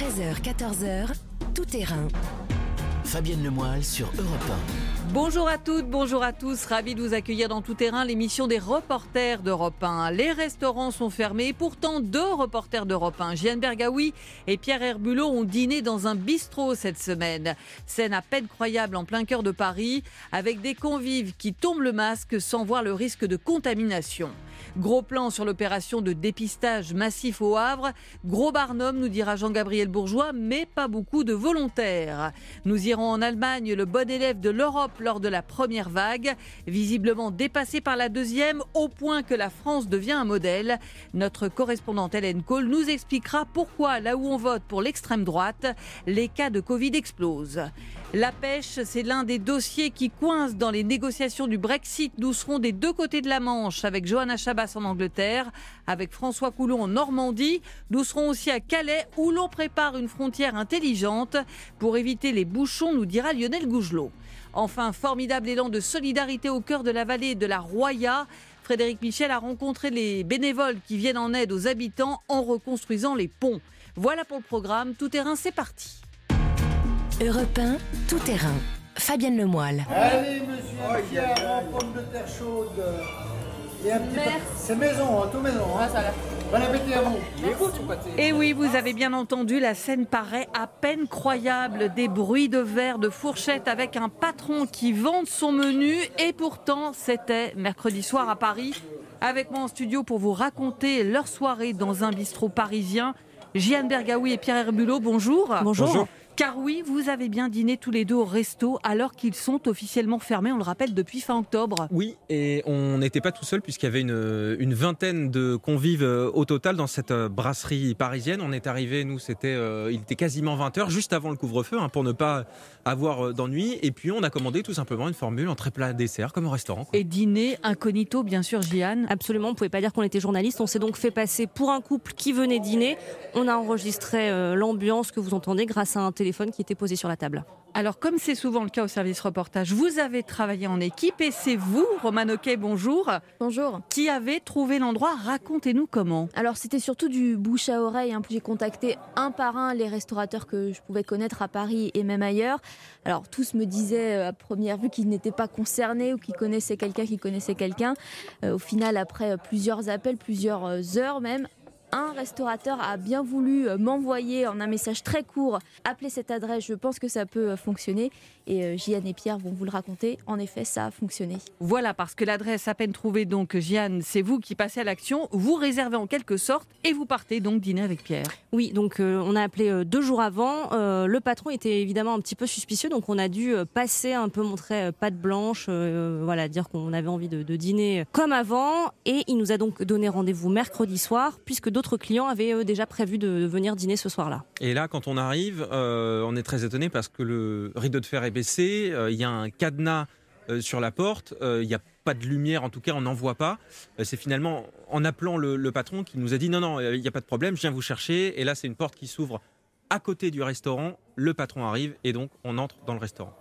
13h, 14h, tout terrain. Fabienne Lemoyle sur Europe Bonjour à toutes, bonjour à tous. Ravi de vous accueillir dans Tout Terrain, l'émission des reporters d'Europe 1. Les restaurants sont fermés et pourtant deux reporters d'Europe 1, Jeanne Bergaoui et Pierre Herbulot, ont dîné dans un bistrot cette semaine. Scène à peine croyable en plein cœur de Paris, avec des convives qui tombent le masque sans voir le risque de contamination. Gros plan sur l'opération de dépistage massif au Havre. Gros barnum, nous dira Jean-Gabriel Bourgeois, mais pas beaucoup de volontaires. Nous irons en Allemagne, le bon élève de l'Europe lors de la première vague, visiblement dépassé par la deuxième, au point que la France devient un modèle. Notre correspondante Hélène Cole nous expliquera pourquoi, là où on vote pour l'extrême droite, les cas de Covid explosent. La pêche, c'est l'un des dossiers qui coince dans les négociations du Brexit. Nous serons des deux côtés de la Manche avec Johanna Chabas en Angleterre, avec François Coulon en Normandie. Nous serons aussi à Calais où l'on prépare une frontière intelligente pour éviter les bouchons, nous dira Lionel Gougelot. Enfin, formidable élan de solidarité au cœur de la vallée de la Roya. Frédéric Michel a rencontré les bénévoles qui viennent en aide aux habitants en reconstruisant les ponts. Voilà pour le programme. Tout terrain, c'est parti. Europe 1, tout terrain. Fabienne Lemoyle. Allez, monsieur, Pierre, en pomme de terre chaude. Et un petit C'est maison, hein, tout maison. Hein. Bon appétit à vous. Et oui, vous avez bien entendu, la scène paraît à peine croyable. Des bruits de verre, de fourchettes avec un patron qui vante son menu. Et pourtant, c'était mercredi soir à Paris. Avec moi en studio pour vous raconter leur soirée dans un bistrot parisien. Jeanne Bergaoui et Pierre Herbulot, bonjour. Bonjour. Car oui, vous avez bien dîné tous les deux au resto alors qu'ils sont officiellement fermés, on le rappelle, depuis fin octobre. Oui, et on n'était pas tout seul puisqu'il y avait une, une vingtaine de convives euh, au total dans cette euh, brasserie parisienne. On est arrivé, nous, c'était, euh, il était quasiment 20h, juste avant le couvre-feu, hein, pour ne pas avoir d'ennui. Et puis on a commandé tout simplement une formule en très plat dessert, comme au restaurant. quoi. Et dîner incognito, bien sûr, Jeanne. Absolument, on ne pouvait pas dire qu'on était journaliste. On s'est donc fait passer pour un couple qui venait dîner. On a enregistré euh, l'ambiance que vous entendez grâce à un téléphone qui était posé sur la table. Alors, comme c'est souvent le cas au service reportage, vous avez travaillé en équipe et c'est vous, Roman Oquet, bonjour, Bonjour. qui avez trouvé l'endroit. Racontez-nous comment. Alors c'était surtout du bouche à oreille. hein. J'ai contacté un par un les restaurateurs que je pouvais connaître à Paris et même ailleurs. Alors tous me disaient euh, à première vue qu'ils n'étaient pas concernés ou qu'ils connaissaient quelqu'un qui connaissait quelqu'un. Euh, au final, après euh, plusieurs appels, plusieurs heures même, un restaurateur a bien voulu euh, m'envoyer en un message très court, appeler cette adresse, je pense que ça peut euh, fonctionner. Et euh, Jeanne et Pierre vont vous le raconter. En effet, ça a fonctionné. Voilà, parce que l'adresse à peine trouvée, donc, Jeanne, c'est vous qui passez à l'action. Vous réservez en quelque sorte et vous partez donc dîner avec Pierre. Oui, donc euh, on a appelé euh, deux jours avant. Euh, le patron était évidemment un petit peu suspicieux, donc on a dû euh, passer un peu, montrer euh, patte blanche, euh, voilà, dire qu'on avait envie de, de dîner comme avant. Et il nous a donc donné rendez-vous mercredi soir, puisque d'autres clients avaient euh, déjà prévu de venir dîner ce soir-là. Et là, quand on arrive, euh, on est très étonné parce que le rideau de fer est baissé, euh, il y a un cadenas euh, sur la porte, euh, il n'y a pas de lumière, en tout cas, on n'en voit pas. Euh, c'est finalement en appelant le, le patron qui nous a dit non, non, il n'y a pas de problème, je viens vous chercher. Et là, c'est une porte qui s'ouvre à côté du restaurant. Le patron arrive et donc on entre dans le restaurant.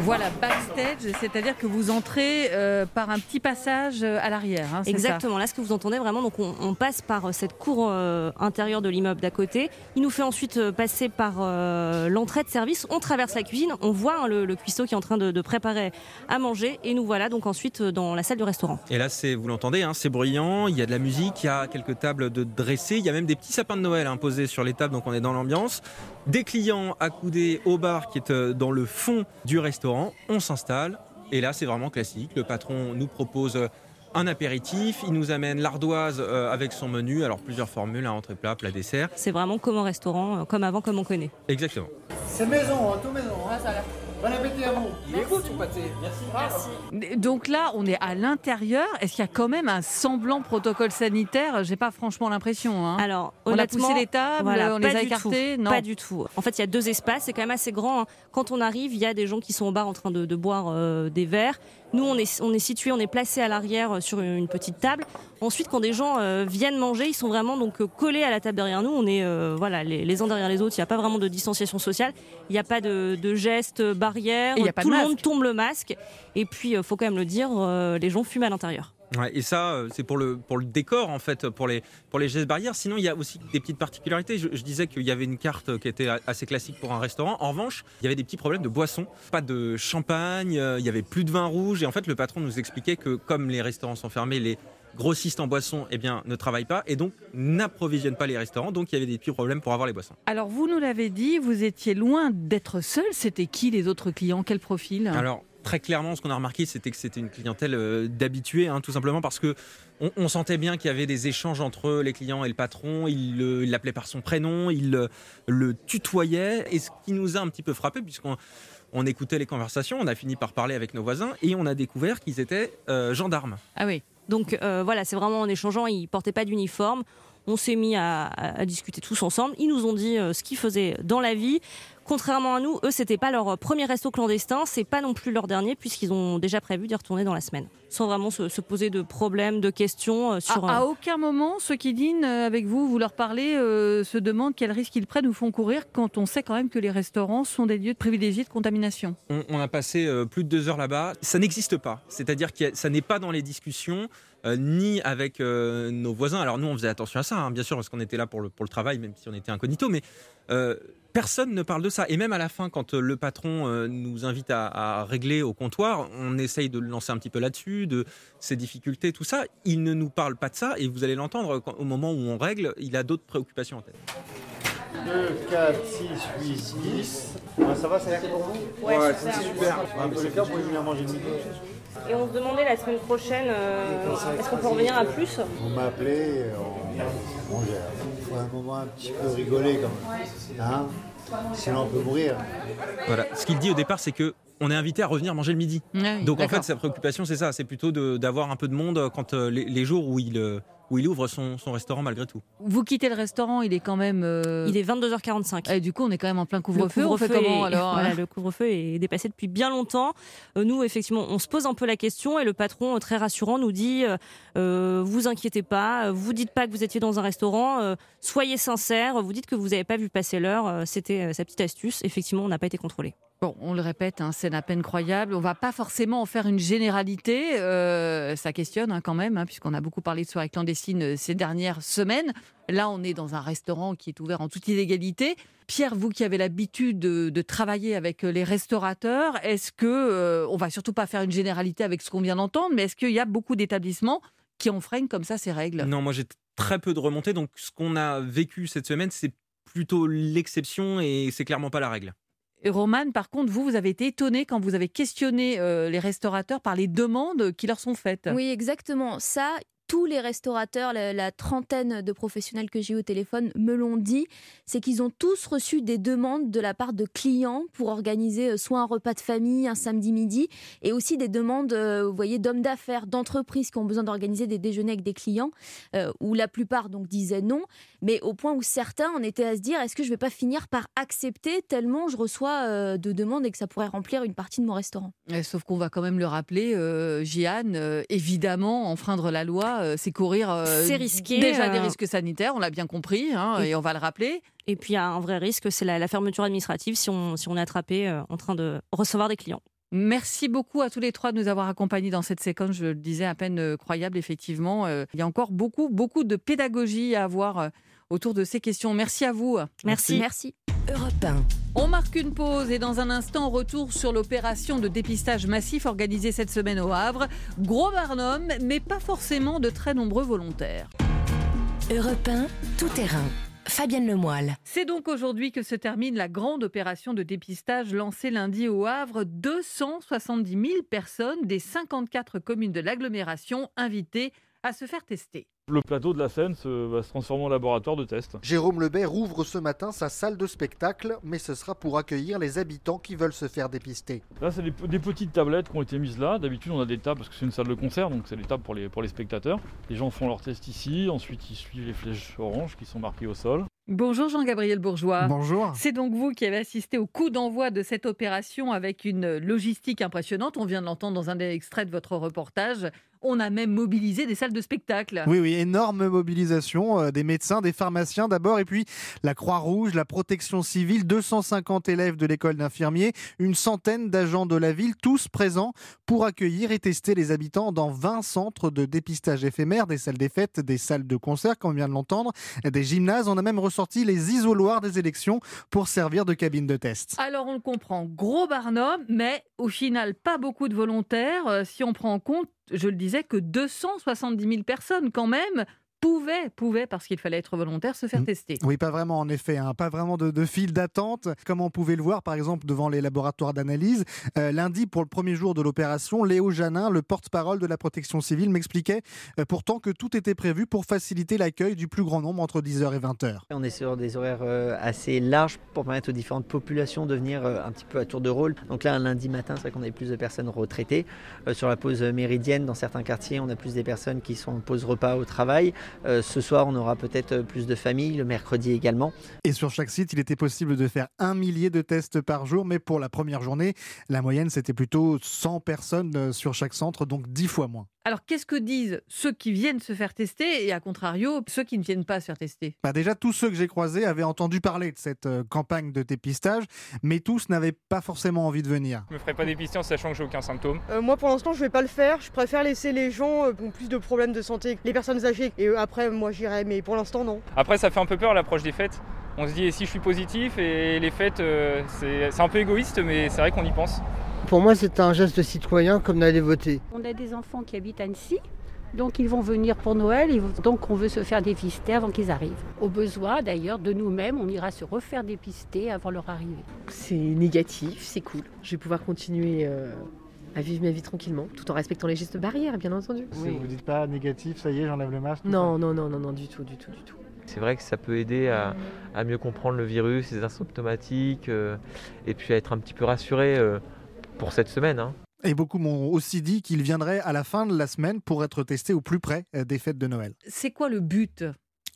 Voilà, backstage, c'est-à-dire que vous entrez euh, par un petit passage euh, à l'arrière. hein, ça Exactement, là ce que vous entendez vraiment, donc on, on passe par euh, cette cour euh, intérieure de l'immeuble d'à côté. Il nous fait ensuite passer par euh, l'entrée de service. On traverse la cuisine, on voit hein, le, le cuistot qui est en train de, de préparer à manger et nous voilà donc ensuite dans la salle du restaurant. Et là, c'est, vous l'entendez, hein, c'est bruyant, il y a de la musique, il y a quelques tables de dressées, il y a même des petits sapins de Noël hein, posés sur les tables, donc on est dans l'ambiance. Des clients accoudés au bar qui est euh, dans le fond du restaurant, on s'installe, et là, c'est vraiment classique. Le patron nous propose euh, un apéritif, il nous amène l'ardoise euh, avec son menu, alors plusieurs formules, un entrée plat, plat dessert. C'est vraiment comme au restaurant, comme avant, comme on connaît. Exactement. C'est maison, hein, tout maison. Hein. Bon appétit à vous. Donc là, on est à l'intérieur. Est-ce qu'il y a quand même un semblant protocole sanitaire? J'ai pas franchement l'impression. hein. Alors, on a honnêtement, poussé les tables, voilà, on pas les a du écartées? tout, Non. Pas du tout. En fait, il y a deux espaces, c'est quand même assez grand. hein. Quand on arrive, il y a des gens qui sont au bar en train de, de boire euh, des verres. Nous, on est, on est situé, on est placé à l'arrière euh, sur une petite table. Ensuite, quand des gens euh, viennent manger, ils sont vraiment donc euh, collés à la table derrière nous. On est euh, voilà les, les uns derrière les autres. Il n'y a pas vraiment de distanciation sociale. Il n'y a pas de, de gestes barrières, tout le monde tombe le masque. Et puis, il faut quand même le dire, euh, les gens fument à l'intérieur. Ouais, et ça, euh, c'est pour le, pour le décor, en fait, pour les, pour les gestes barrières. Sinon, il y a aussi des petites particularités. Je, je disais qu'il y avait une carte qui était assez classique pour un restaurant. En revanche, il y avait des petits problèmes de boissons. Pas de champagne, euh, il y avait plus de vin rouge. Et en fait, le patron nous expliquait que comme les restaurants sont fermés, les grossistes en boissons eh bien, ne travaillent pas et donc n'approvisionnent pas les restaurants. Donc, il y avait des petits problèmes pour avoir les boissons. Alors, vous nous l'avez dit, vous étiez loin d'être seul. C'était qui les autres clients? Quel profil? Alors très clairement, ce qu'on a remarqué, c'était que c'était une clientèle euh, d'habitués, hein, tout simplement parce que on, sentait bien qu'il y avait des échanges entre les clients et le patron. Il il l'appelait par son prénom, il le, le tutoyait. Et ce qui nous a un petit peu frappé, puisqu'on on écoutait les conversations, on a fini par parler avec nos voisins et on a découvert qu'ils étaient euh, gendarmes. Ah oui. Donc euh, voilà, c'est vraiment en échangeant, ils portaient pas d'uniforme. On s'est mis à, discuter tous ensemble. Ils nous ont dit euh, ce qu'ils faisaient dans la vie. Contrairement à nous, eux, c'était pas leur premier resto clandestin, c'est pas non plus leur dernier, puisqu'ils ont déjà prévu d'y retourner dans la semaine, sans vraiment se, se poser de problèmes, de questions euh, À, sur. à euh, aucun moment, ceux qui dînent euh, avec vous, vous leur parlez, euh, se demandent quels risques ils prennent ou font courir quand on sait quand même que les restaurants sont des lieux privilégiés de contamination. On, on a passé euh, plus de deux heures là-bas. Ça n'existe pas. C'est-à-dire que ça n'est pas dans les discussions, euh, ni avec euh, nos voisins. Alors nous, on faisait attention à ça, hein, bien sûr, parce qu'on était là pour le, pour le travail, même si on était incognito. Mais euh, personne ne parle de ça. Et même à la fin, quand euh, le patron euh, nous invite à, à régler au comptoir, on essaye de le lancer un petit peu là-dessus, de ses difficultés, tout ça. Il ne nous parle pas de ça. Et vous allez l'entendre, au moment où on règle, il a d'autres préoccupations en tête. 2, 4, 6, 8, 10. ça va, ça a été pour vous? Ouais, c'est super. Un peu le cas pour venir manger midi. Et on se demandait la semaine prochaine, euh, est-ce qu'on peut revenir à plus? Vous m'appelez, on, on gère. Faut un moment un petit peu rigoler quand même. Hein Sinon on peut mourir. Voilà. Ce qu'il dit au départ, c'est que on est invité à revenir manger le midi. Donc en fait, sa préoccupation, c'est ça, c'est plutôt de- d'avoir un peu de monde quand euh, les, les jours où il, euh, où il ouvre son, son restaurant malgré tout. Vous quittez le restaurant, il est quand même. euh, Il est 22h45. et du coup, on est quand même en plein Le couvre-feu. on fait couvre-feu comment est- alors voilà, hein Le couvre-feu est dépassé depuis bien longtemps. Euh, nous, effectivement, on se pose un peu la question et le patron, euh, très rassurant, nous dit euh, vous inquiétez pas, vous dites pas que vous étiez dans un restaurant, euh, soyez sincères, vous dites que vous n'avez pas vu passer l'heure. C'était sa petite astuce. Effectivement, on n'a pas été contrôlé. On le répète, hein, c'est à peine croyable. On va pas forcément en faire une généralité. euh, ça questionne hein, quand même, hein, puisqu'on a beaucoup parlé de soirées clandestines euh, ces dernières semaines. Là, on est dans un restaurant qui est ouvert en toute illégalité. Pierre, vous qui avez l'habitude de, de travailler avec euh, les restaurateurs, est-ce que euh, on va surtout pas faire une généralité avec ce qu'on vient d'entendre, mais est-ce qu'il y a beaucoup d'établissements qui enfreignent comme ça ces règles? Non, moi j'ai très peu de remontées, donc ce qu'on a vécu cette semaine, c'est plutôt l'exception et c'est clairement pas la règle. Et Romane, par contre, vous, vous avez été étonné quand vous avez questionné euh, les restaurateurs par les demandes qui leur sont faites. Oui, exactement. Ça, tous les restaurateurs, la, trentaine de professionnels que j'ai eu au téléphone me l'ont dit, c'est qu'ils ont tous reçu des demandes de la part de clients pour organiser euh, soit un repas de famille un samedi midi, et aussi des demandes, euh, vous voyez, d'hommes d'affaires, d'entreprises qui ont besoin d'organiser des déjeuners avec des clients, euh, où la plupart donc disaient non, mais au point où certains en étaient à se dire, est-ce que je vais pas finir par accepter tellement je reçois de demandes et que ça pourrait remplir une partie de mon restaurant? Euh, Sauf qu'on va quand même le rappeler, Jeanne, évidemment, enfreindre la loi, euh, c'est courir euh, C'est risqué, déjà des euh. risques sanitaires, on l'a bien compris, hein, Et- et on va le rappeler. Et puis, il y a un vrai risque, c'est la, la fermeture administrative si on, si on est attrapé euh, en train de recevoir des clients. Merci beaucoup à tous les trois de nous avoir accompagnés dans cette séquence. Je le disais à peine croyable, effectivement. Euh, il y a encore beaucoup, beaucoup de pédagogie à avoir autour de ces questions. Merci à vous. Merci. Merci. Europe 1. On marque une pause et dans un instant, retour sur l'opération de dépistage massif organisée cette semaine au Havre. Gros barnum, mais pas forcément de très nombreux volontaires. Europe 1, tout terrain. Fabienne Lemoyle. C'est donc aujourd'hui que se termine la grande opération de dépistage lancée lundi au Havre. 270 000 personnes des 54 communes de l'agglomération invitées à se faire tester. Le plateau de la Seine se- va se transformer en laboratoire de test. Jérôme Lebert ouvre ce matin sa salle de spectacle, mais ce sera pour accueillir les habitants qui veulent se faire dépister. Là, c'est des, des petites tablettes qui ont été mises là. D'habitude, on a des tables parce que c'est une salle de concert, donc c'est des tables pour les, pour les spectateurs. Les gens font leur test ici, ensuite ils suivent les flèches oranges qui sont marquées au sol. Bonjour Jean-Gabriel Bourgeois. Bonjour. C'est donc vous qui avez assisté au coup d'envoi de cette opération avec une logistique impressionnante. On vient de l'entendre dans un des extraits de votre reportage. On a même mobilisé des salles de spectacle. Oui, oui, énorme mobilisation euh, des médecins, des pharmaciens d'abord, et puis la Croix-Rouge, la protection civile, 250 élèves de l'école d'infirmiers, une centaine d'agents de la ville, tous présents pour accueillir et tester les habitants dans 20 centres de dépistage éphémères, des salles des fêtes, des salles de concert, comme on vient de l'entendre, des gymnases. On a même ressorti les isoloirs des élections pour servir de cabine de test. Alors on le comprend, gros Barnum, mais au final pas beaucoup de volontaires. Euh, si on prend en compte, je le disais, que 270 000 personnes quand même pouvait, pouvait, parce qu'il fallait être volontaire, se faire tester. Oui, pas vraiment en effet, hein. pas vraiment de, de file d'attente, comme on pouvait le voir par exemple devant les laboratoires d'analyse? Euh, lundi, pour le premier jour de l'opération, Léo Janin, le porte-parole de la protection civile, m'expliquait euh, pourtant que tout était prévu pour faciliter l'accueil du plus grand nombre entre 10h et 20h. On est sur des horaires euh, assez larges pour permettre aux différentes populations de venir euh, un petit peu à tour de rôle. Donc là, un lundi matin, c'est vrai qu'on avait plus de personnes retraitées. Euh, sur la pause méridienne, dans certains quartiers, on a plus des personnes qui sont en pause repas au travail. Euh, ce soir, on aura peut-être plus de familles, le mercredi également. Et sur chaque site, il était possible de faire un millier de tests par jour, mais pour la première journée, la moyenne c'était plutôt 100 personnes euh, sur chaque centre, donc 10 fois moins. Alors qu'est-ce que disent ceux qui viennent se faire tester et à contrario ceux qui ne viennent pas se faire tester? Bah déjà, tous ceux que j'ai croisés avaient entendu parler de cette euh, campagne de dépistage, mais tous n'avaient pas forcément envie de venir. Je me ferai pas dépister en sachant que j'ai aucun symptôme. Euh, moi pour l'instant je vais pas le faire, je préfère laisser les gens euh, qui ont plus de problèmes de santé, les personnes âgées, et euh, après moi j'irai, mais pour l'instant non. Après, ça fait un peu peur l'approche des fêtes. On se dit, et si je suis positif et les fêtes, euh, c'est un peu égoïste, mais c'est vrai qu'on y pense. Pour moi, c'est un geste citoyen comme d'aller voter. On a des enfants qui habitent à Annecy, donc ils vont venir pour Noël, donc on veut se faire dépister avant qu'ils arrivent. Au besoin d'ailleurs de nous-mêmes, on ira se refaire dépister avant leur arrivée. C'est négatif, c'est cool. Je vais pouvoir continuer euh, à vivre ma vie tranquillement, tout en respectant les gestes barrières, bien entendu. Si vous dites pas négatif, ça y est, j'enlève le masque. Non, non, non, non, non, du tout, du tout, du tout. C'est vrai que ça peut aider à, à mieux comprendre le virus, les asymptomatiques, euh, et puis à être un petit peu rassuré euh, pour cette semaine. hein. Et beaucoup m'ont aussi dit qu'ils viendraient à la fin de la semaine pour être testés au plus près euh, des fêtes de Noël. C'est quoi le but?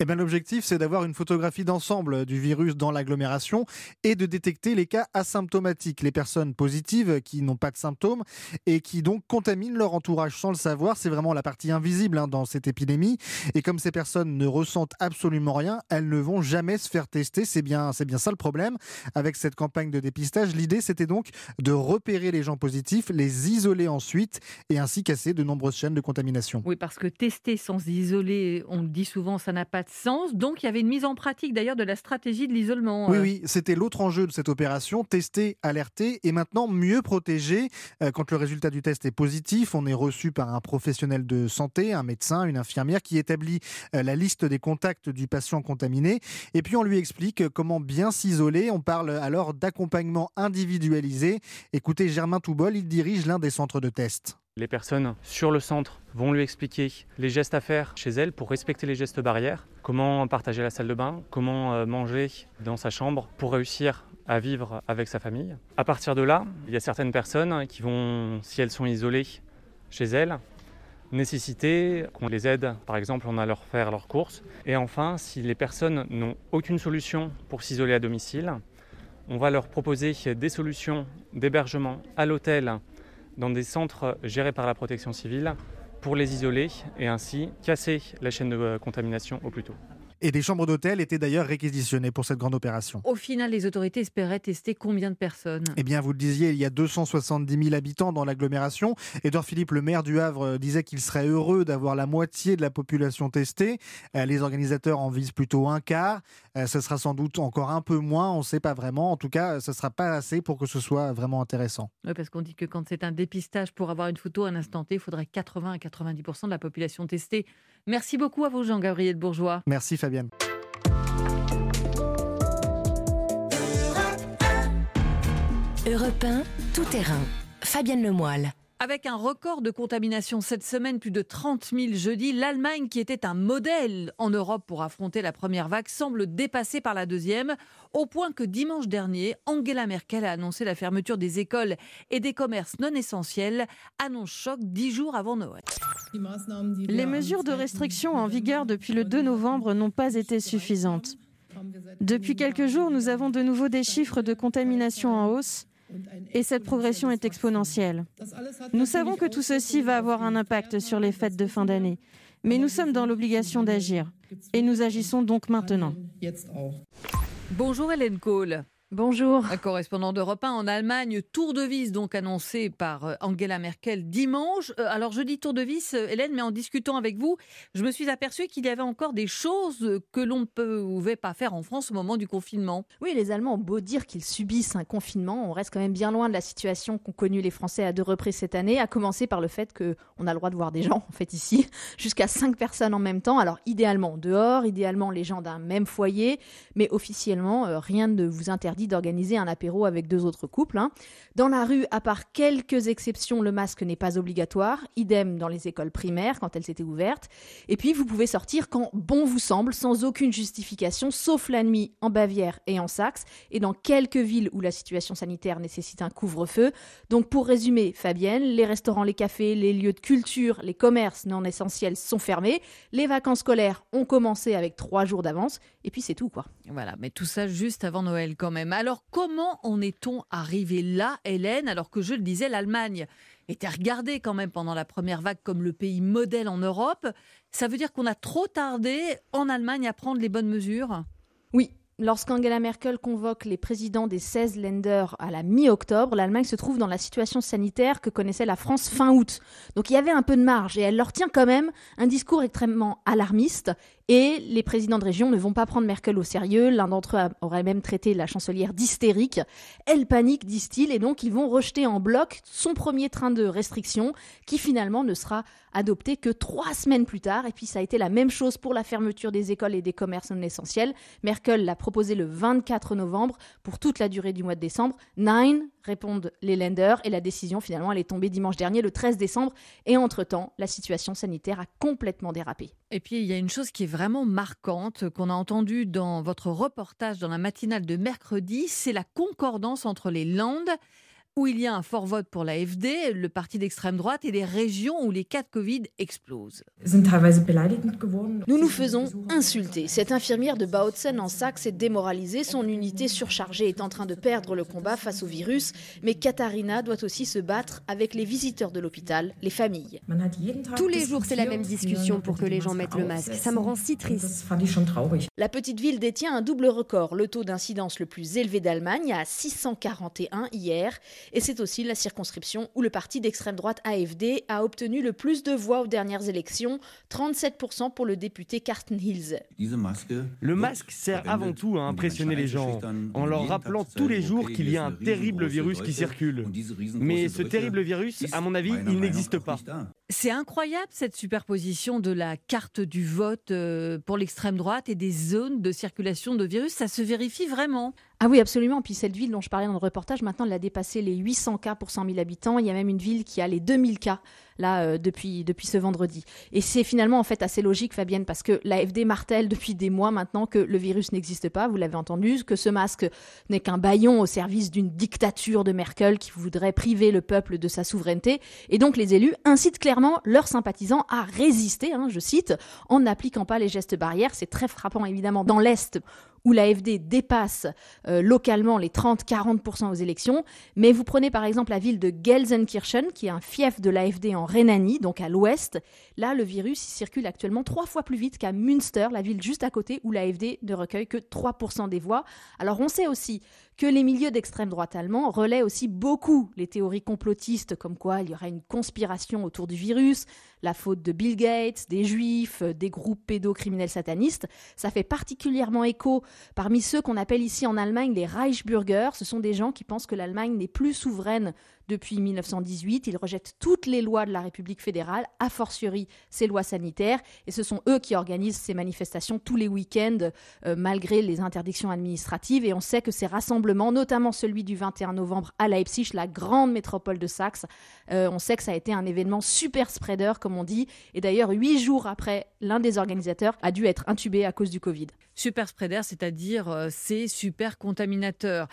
Eh bien, l'objectif, c'est d'avoir une photographie d'ensemble du virus dans l'agglomération et de détecter les cas asymptomatiques, les personnes positives qui n'ont pas de symptômes et qui donc contaminent leur entourage sans le savoir. C'est vraiment la partie invisible hein, dans cette épidémie. Et comme ces personnes ne ressentent absolument rien, elles ne vont jamais se faire tester. C'est bien, c'est bien ça le problème. Avec cette campagne de dépistage, l'idée, c'était donc de repérer les gens positifs, les isoler ensuite et ainsi casser de nombreuses chaînes de contamination. Oui, parce que tester sans isoler, on le dit souvent, ça n'a pas sens. Donc il y avait une mise en pratique d'ailleurs de la stratégie de l'isolement. Oui, euh. oui, c'était l'autre enjeu de cette opération, tester, alerter et maintenant mieux protéger. Euh, quand le résultat du test est positif, on est reçu par un professionnel de santé, un médecin, une infirmière qui établit euh, la liste des contacts du patient contaminé et puis on lui explique comment bien s'isoler. On parle alors d'accompagnement individualisé. Écoutez Germain Toubol, il dirige l'un des centres de test. Les personnes sur le centre vont lui expliquer les gestes à faire chez elle pour respecter les gestes barrières, comment partager la salle de bain, comment euh, manger dans sa chambre pour réussir à vivre avec sa famille. À partir de là, il y a certaines personnes qui vont, si elles sont isolées chez elles, nécessiter qu'on les aide, par exemple, on a leur faire leurs courses. Et enfin, si les personnes n'ont aucune solution pour s'isoler à domicile, on va leur proposer des solutions d'hébergement à l'hôtel dans des centres gérés par la protection civile pour les isoler et ainsi casser la chaîne de euh, contamination au plus tôt. Et des chambres d'hôtel étaient d'ailleurs réquisitionnées pour cette grande opération. Au final, les autorités espéraient tester combien de personnes? Eh bien, vous le disiez, il y a 270 000 habitants dans l'agglomération. Édouard Philippe, le maire du Havre, euh, disait qu'il serait heureux d'avoir la moitié de la population testée. Euh, Les organisateurs en visent plutôt un quart. Euh, Ce sera sans doute encore un peu moins, on ne sait pas vraiment. En tout cas, ce ne sera pas assez pour que ce soit vraiment intéressant. Oui, parce qu'on dit que quand c'est un dépistage pour avoir une photo à un instant T, il faudrait 80 à 90% de la population testée. Merci beaucoup à vous, Jean-Gabriel Bourgeois. Merci Fabienne. Europe 1, tout terrain. Fabienne Lemoyle. Avec un record de contamination cette semaine, plus de 30 000 jeudi, l'Allemagne, qui était un modèle en Europe pour affronter la première vague, semble dépassée par la deuxième, au point que dimanche dernier, Angela Merkel a annoncé la fermeture des écoles et des commerces non essentiels, annonce choc dix jours avant Noël. Les mesures de restriction en vigueur depuis le 2 novembre n'ont pas été suffisantes. Depuis quelques jours, nous avons de nouveau des chiffres de contamination en hausse Et cette progression est exponentielle. Nous savons que tout ceci va avoir un impact sur les fêtes de fin d'année, mais nous sommes dans l'obligation d'agir. Et nous agissons donc maintenant. Bonjour Hélène Kohl. Bonjour. Un correspondant d'Europe 1 en Allemagne, tour de vis donc annoncé par euh, Angela Merkel dimanche. Euh, alors je dis tour de vis, euh, Hélène, mais en discutant avec vous, je me suis aperçue qu'il y avait encore des choses que l'on ne pouvait pas faire en France au moment du confinement. Oui, les Allemands ont beau dire qu'ils subissent un confinement, on reste quand même bien loin de la situation qu'ont connue les Français à deux reprises cette année, à commencer par le fait qu'on a le droit de voir des gens, en fait, ici, jusqu'à cinq personnes en même temps. Alors idéalement dehors, idéalement les gens d'un même foyer, mais officiellement, rien ne vous interdit d'organiser un apéro avec deux autres couples. Hein. Dans la rue, à part quelques exceptions, le masque n'est pas obligatoire. Idem dans les écoles primaires quand elles étaient ouvertes. Et puis, vous pouvez sortir quand bon vous semble, sans aucune justification, sauf la nuit en Bavière et en Saxe, et dans quelques villes où la situation sanitaire nécessite un couvre-feu. Donc, pour résumer, Fabienne, les restaurants, les cafés, les lieux de culture, les commerces non essentiels sont fermés. Les vacances scolaires ont commencé avec trois jours d'avance. Et puis, c'est tout, quoi. Voilà, mais tout ça juste avant Noël quand même. Alors comment en est-on arrivé là, Hélène, alors que je le disais, l'Allemagne était regardée quand même pendant la première vague comme le pays modèle en Europe? Ça veut dire qu'on a trop tardé en Allemagne à prendre les bonnes mesures? Oui, Lorsqu'Angela Merkel convoque les présidents des 16 lenders à la mi-octobre, l'Allemagne se trouve dans la situation sanitaire que connaissait la France fin août. Donc il y avait un peu de marge et elle leur tient quand même un discours extrêmement alarmiste et les présidents de région ne vont pas prendre Merkel au sérieux. L'un d'entre eux aurait même traité la chancelière d'hystérique. Elle panique, disent-ils, et donc ils vont rejeter en bloc son premier train de restriction qui finalement ne sera adopté que trois semaines plus tard. Et puis ça a été la même chose pour la fermeture des écoles et des commerces non essentiels. Merkel l'a proposé le 24 novembre pour toute la durée du mois de décembre. Nine, répondent les lenders et la décision finalement elle est tombée dimanche dernier le 13 décembre et entre-temps la situation sanitaire a complètement dérapé. Et puis il y a une chose qui est vraiment marquante qu'on a entendue dans votre reportage dans la matinale de mercredi, c'est la concordance entre les Landes où il y a un fort vote pour l'AFD, le parti d'extrême droite, et les régions où les cas de Covid explosent. Nous nous faisons insulter. Cette infirmière de Bautzen en Saxe est démoralisée. Son unité surchargée est en train de perdre le combat face au virus. Mais Katharina doit aussi se battre avec les visiteurs de l'hôpital, les familles. Tous les jours, c'est la même discussion pour que les gens mettent le masque. Ça me rend si triste. La petite ville détient un double record. Le taux d'incidence le plus élevé d'Allemagne à 641 hier. Et c'est aussi la circonscription où le parti d'extrême droite AFD a obtenu le plus de voix aux dernières élections, 37% pour le député Carsten Hilse. Le masque sert avant tout à impressionner les gens, en leur rappelant tous les jours qu'il y a un terrible virus qui circule. Mais ce terrible virus, à mon avis, il n'existe pas. C'est incroyable cette superposition de la carte du vote euh, pour l'extrême droite et des zones de circulation de virus. Ça se vérifie vraiment. Ah oui, absolument. Puis cette ville dont je parlais dans le reportage, maintenant, elle a dépassé les 800 cas pour 100 000 habitants. Il y a même une ville qui a les 2000 cas là euh, depuis depuis ce vendredi. Et c'est finalement en fait assez logique, Fabienne, parce que l'AFD martèle depuis des mois maintenant que le virus n'existe pas. Vous l'avez entendu, que ce masque n'est qu'un baillon au service d'une dictature de Merkel qui voudrait priver le peuple de sa souveraineté. Et donc les élus incitent clairement leurs sympathisants à résister, hein, je cite, en n'appliquant pas les gestes barrières. C'est très frappant évidemment dans l'est où l'AFD dépasse euh, localement les 30-40% aux élections. Mais vous prenez par exemple la ville de Gelsenkirchen, qui est un fief de l'AFD en Rhénanie, donc à l'ouest. Là, le virus circule actuellement trois fois plus vite qu'à Münster, la ville juste à côté, où l'AFD ne recueille que 3% des voix. Alors on sait aussi que les milieux d'extrême droite allemands relaient aussi beaucoup les théories complotistes, comme quoi il y aurait une conspiration autour du virus, la faute de Bill Gates, des juifs, des groupes pédocriminels satanistes. Ça fait particulièrement écho parmi ceux qu'on appelle ici en Allemagne les Reichsbürger. Ce sont des gens qui pensent que l'Allemagne n'est plus souveraine depuis 1918. Ils rejettent toutes les lois de la République fédérale, a fortiori ces lois sanitaires, et ce sont eux qui organisent ces manifestations tous les week-ends, euh, malgré les interdictions administratives. Et on sait que ces rassemblements, notamment celui du 21 novembre à Leipzig, la grande métropole de Saxe, euh, on sait que ça a été un événement super spreader, comme on dit. Et d'ailleurs, huit jours après, l'un des organisateurs a dû être intubé à cause du Covid. Super spreader, c'est-à-dire euh, c'est super contaminateur.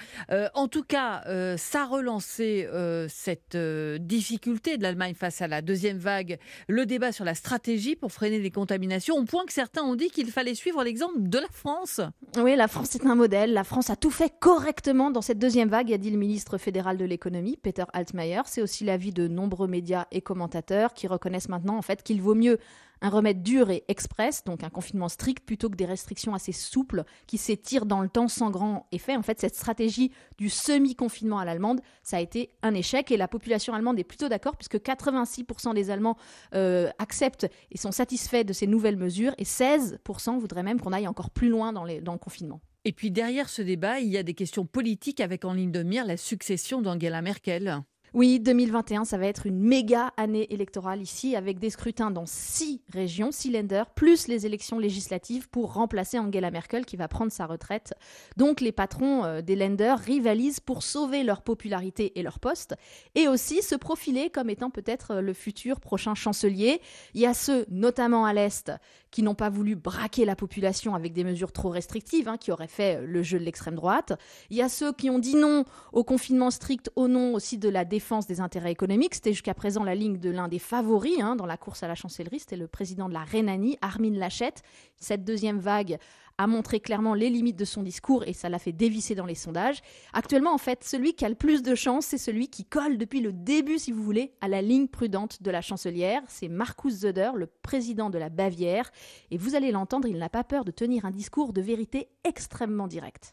en tout cas, ça a relancé cette euh, difficulté de l'Allemagne face à la deuxième vague, le débat sur la stratégie pour freiner les contaminations, au point que certains ont dit qu'il fallait suivre l'exemple de la France. Oui, la France est un modèle. La France a tout fait correctement exactement dans cette deuxième vague, a dit le ministre fédéral de l'économie, Peter Altmaier. C'est aussi l'avis de nombreux médias et commentateurs qui reconnaissent maintenant en fait qu'il vaut mieux un remède dur et express, donc un confinement strict, plutôt que des restrictions assez souples qui s'étirent dans le temps sans grand effet. En fait, cette stratégie du semi-confinement à l'allemande, ça a été un échec et la population allemande est plutôt d'accord puisque 86% des Allemands euh, acceptent et sont satisfaits de ces nouvelles mesures et 16% voudraient même qu'on aille encore plus loin dans, dans le confinement. Et puis derrière ce débat, il y a des questions politiques avec en ligne de mire la succession d'Angela Merkel. Oui, 2021, ça va être une méga année électorale ici, avec des scrutins dans six régions, six lenders, plus les élections législatives pour remplacer Angela Merkel qui va prendre sa retraite. Donc les patrons euh, des lenders rivalisent pour sauver leur popularité et leur poste, et aussi se profiler comme étant peut-être le futur prochain chancelier. Il y a ceux, notamment à l'Est, qui n'ont pas voulu braquer la population avec des mesures trop restrictives, hein, qui auraient fait le jeu de l'extrême droite. Il y a ceux qui ont dit non au confinement strict au nom aussi de la défense des intérêts économiques. C'était jusqu'à présent la ligne de l'un des favoris hein, dans la course à la chancellerie. C'était le président de la Rhénanie, Armin Laschet. Cette deuxième vague a montré clairement les limites de son discours et ça l'a fait dévisser dans les sondages. Actuellement, en fait, celui qui a le plus de chance, c'est celui qui colle depuis le début, si vous voulez, à la ligne prudente de la chancelière. C'est Markus Söder, le président de la Bavière. Et vous allez l'entendre, il n'a pas peur de tenir un discours de vérité extrêmement direct.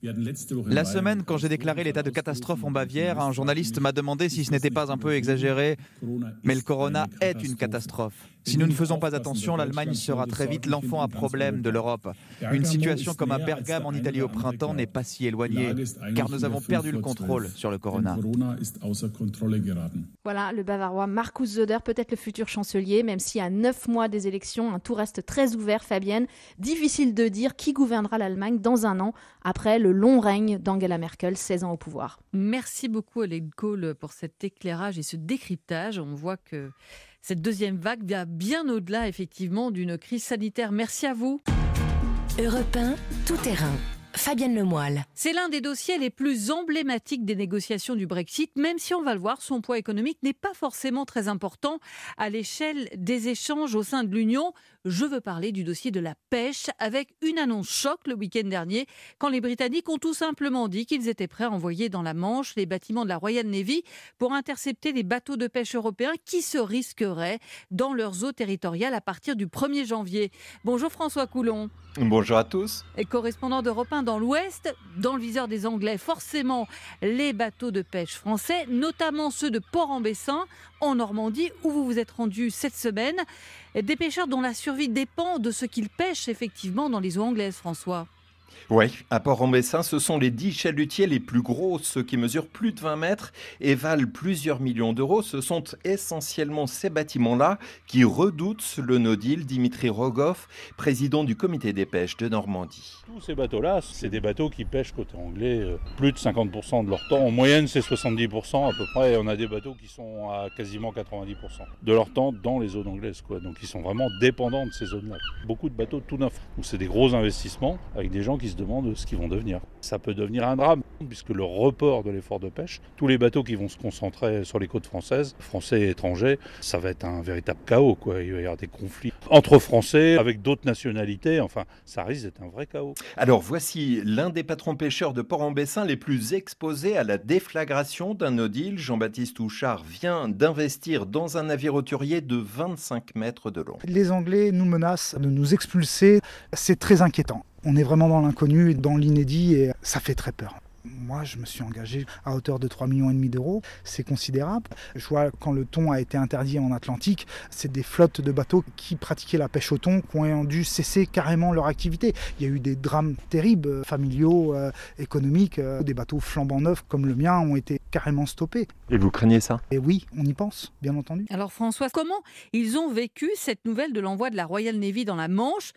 La semaine, quand j'ai déclaré l'état de catastrophe en Bavière, un journaliste m'a demandé si ce n'était pas un peu exagéré. Mais le corona est une catastrophe. Si nous ne faisons pas attention, l'Allemagne sera très vite l'enfant à problème de l'Europe. Une situation comme à Bergame en Italie au printemps n'est pas si éloignée, car nous avons perdu le contrôle sur le corona. Voilà, le bavarois Markus Söder, peut-être le futur chancelier, même si à neuf mois des élections, un tout reste très ouvert, Fabienne. Difficile de dire qui gouvernera l'Allemagne dans un an, après le long règne d'Angela Merkel, 16 ans au pouvoir. Merci beaucoup, Oleg Kohl, pour cet éclairage et ce décryptage. On voit que cette deuxième vague va bien au-delà, effectivement, d'une crise sanitaire. Merci à vous. Europe 1, tout terrain. Fabienne Lemoyle. C'est l'un des dossiers les plus emblématiques des négociations du Brexit, même si on va le voir, son poids économique n'est pas forcément très important à l'échelle des échanges au sein de l'Union. Je veux parler du dossier de la pêche avec une annonce choc le week-end dernier quand les Britanniques ont tout simplement dit qu'ils étaient prêts à envoyer dans la Manche les bâtiments de la Royal Navy pour intercepter les bateaux de pêche européens qui se risqueraient dans leurs eaux territoriales à partir du 1er janvier. Bonjour François Coulon. Bonjour à tous. Et correspondant d'Europe 1 dans l'Ouest, dans le viseur des Anglais, forcément les bateaux de pêche français, notamment ceux de Port-en-Bessin, en Normandie, où vous vous êtes rendu cette semaine. Des pêcheurs dont la survie dépend de ce qu'ils pêchent effectivement dans les eaux anglaises, François. Oui, à Port-en-Bessin, ce sont les 10 chalutiers les plus gros, ceux qui mesurent plus de 20 mètres et valent plusieurs millions d'euros. Ce sont essentiellement ces bâtiments-là qui redoutent le no-deal. Dimitri Rogoff, président du comité des pêches de Normandie. Tous ces bateaux-là, c'est des bateaux qui pêchent côté anglais euh, plus de 50% de leur temps. En moyenne, c'est 70% à peu près. On a des bateaux qui sont à quasiment 90% de leur temps dans les zones anglaises. Quoi. Donc ils sont vraiment dépendants de ces zones-là. Beaucoup de bateaux tout neufs. Donc c'est des gros investissements avec des gens qui se demandent ce qu'ils vont devenir. Ça peut devenir un drame, puisque le report de l'effort de pêche, tous les bateaux qui vont se concentrer sur les côtes françaises, français et étrangers, ça va être un véritable chaos. Quoi. Il va y avoir des conflits entre Français, avec d'autres nationalités, enfin, ça risque d'être un vrai chaos. Alors voici l'un des patrons pêcheurs de Port-en-Bessin les plus exposés à la déflagration d'un no-deal. Jean-Baptiste Houchard vient d'investir dans un navire roturier de 25 mètres de long. Les Anglais nous menacent de nous expulser. C'est très inquiétant. On est vraiment dans l'inconnu, dans l'inédit et ça fait très peur. Moi, je me suis engagé à hauteur de 3,5 millions d'euros. C'est considérable. Je vois quand le thon a été interdit en Atlantique, c'est des flottes de bateaux qui pratiquaient la pêche au thon qui ont dû cesser carrément leur activité. Il y a eu des drames terribles, euh, familiaux, euh, économiques. Euh, des bateaux flambant neufs comme le mien ont été carrément stoppés. Et vous craignez ça? Et oui, on y pense, bien entendu. Alors François, comment ils ont vécu cette nouvelle de l'envoi de la Royal Navy dans la Manche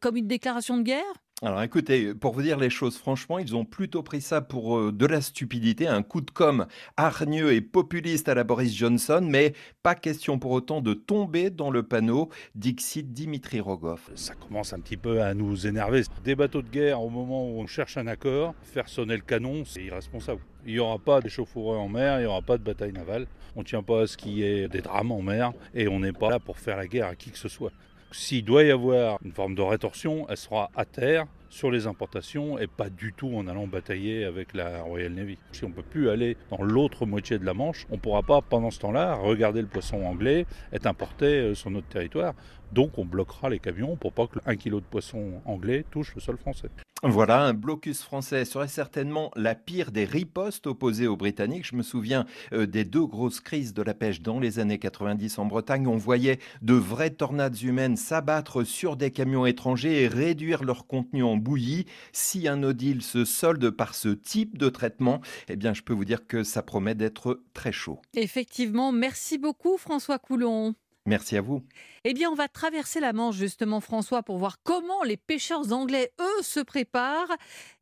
Comme une déclaration de guerre? Alors écoutez, pour vous dire les choses franchement, ils ont plutôt pris ça pour euh, de la stupidité, un coup de com hargneux et populiste à la Boris Johnson, mais pas question pour autant de tomber dans le panneau, Dixit Dimitri Rogoff. Ça commence un petit peu à nous énerver. Des bateaux de guerre au moment où on cherche un accord, faire sonner le canon, c'est irresponsable. Il n'y aura pas d'échauffourée en mer, il n'y aura pas de bataille navale. On ne tient pas à ce qui est des drames en mer et on n'est pas là pour faire la guerre à qui que ce soit. S'il doit y avoir une forme de rétorsion, elle sera à terre sur les importations et pas du tout en allant batailler avec la Royal Navy. Si on ne peut plus aller dans l'autre moitié de la Manche, on ne pourra pas pendant ce temps-là regarder le poisson anglais être importé euh, sur notre territoire. Donc on bloquera les camions pour pas qu'un kilo de poisson anglais touche le sol français. Voilà, un blocus français serait certainement la pire des ripostes opposées aux Britanniques. Je me souviens euh, des deux grosses crises de la pêche dans les années 90 en Bretagne. On voyait de vraies tornades humaines s'abattre sur des camions étrangers et réduire leur contenu en bouillie. Si un no deal se solde par ce type de traitement, eh bien, je peux vous dire que ça promet d'être très chaud. Effectivement, merci beaucoup François Coulon. Merci à vous. Eh bien, on va traverser la Manche justement, François, pour voir comment les pêcheurs anglais, eux, se préparent.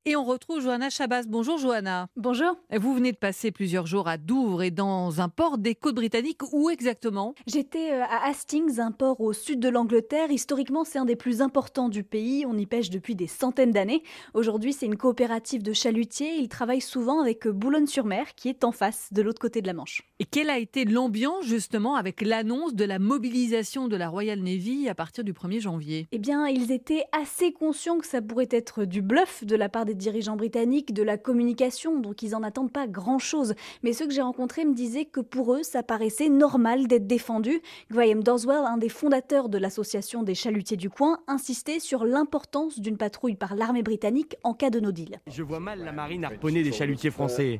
Et on retrouve Johanna Chabas. Bonjour Johanna. Bonjour. Vous venez de passer plusieurs jours à Douvres et dans un port des côtes britanniques. Où exactement? J'étais euh, à Hastings, un port au sud de l'Angleterre. Historiquement, c'est un des plus importants du pays. On y pêche depuis des centaines d'années. Aujourd'hui, c'est une coopérative de chalutiers. Ils travaillent souvent avec Boulogne-sur-Mer, qui est en face, de l'autre côté de la Manche. Et quelle a été l'ambiance justement avec l'annonce de la mobilisation de la Royal Navy à partir du 1er janvier Eh bien, ils étaient assez conscients que ça pourrait être du bluff de la part des dirigeants britanniques, de la communication, donc ils n'en attendent pas grand-chose. Mais ceux que j'ai rencontrés me disaient que pour eux, ça paraissait normal d'être défendu. Graham Doswell, un des fondateurs de l'association des chalutiers du coin, insistait sur l'importance d'une patrouille par l'armée britannique en cas de no deal. Je vois mal la marine harponner des chalutiers français.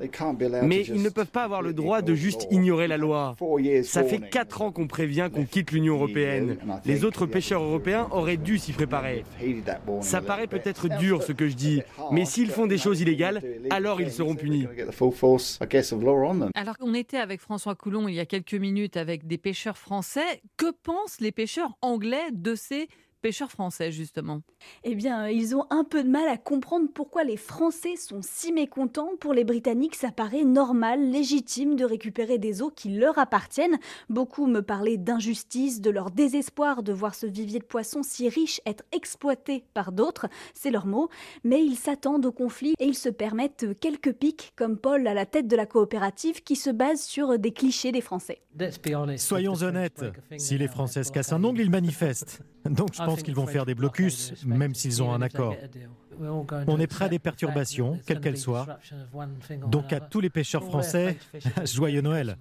Mais ils ne peuvent pas avoir le droit de juste ignorer la loi. Ça fait 4 ans qu'on prévient qu'on quitte l'Union européenne. Les autres pêcheurs européens auraient dû s'y préparer. Ça paraît peut-être dur ce que je dis, mais s'ils font des choses illégales, alors ils seront punis. Alors qu'on était avec François Coulon il y a quelques minutes avec des pêcheurs français, que pensent les pêcheurs anglais de ces pêcheurs français, justement Eh bien, ils ont un peu de mal à comprendre pourquoi les Français sont si mécontents. Pour les Britanniques, ça paraît normal, légitime de récupérer des eaux qui leur appartiennent. Beaucoup me parlaient d'injustice, de leur désespoir de voir ce vivier de poissons si riche être exploité par d'autres, c'est leur mot. Mais ils s'attendent au conflit et ils se permettent quelques pics, comme Paul à la tête de la coopérative, qui se base sur des clichés des Français. Soyons honnêtes, si les Français se cassent un ongle, ils manifestent. Donc je pense qu'ils vont faire des blocus, même s'ils ont un accord. On est prêt à des perturbations, quelles qu'elles soient. Donc à tous les pêcheurs français, joyeux Noël.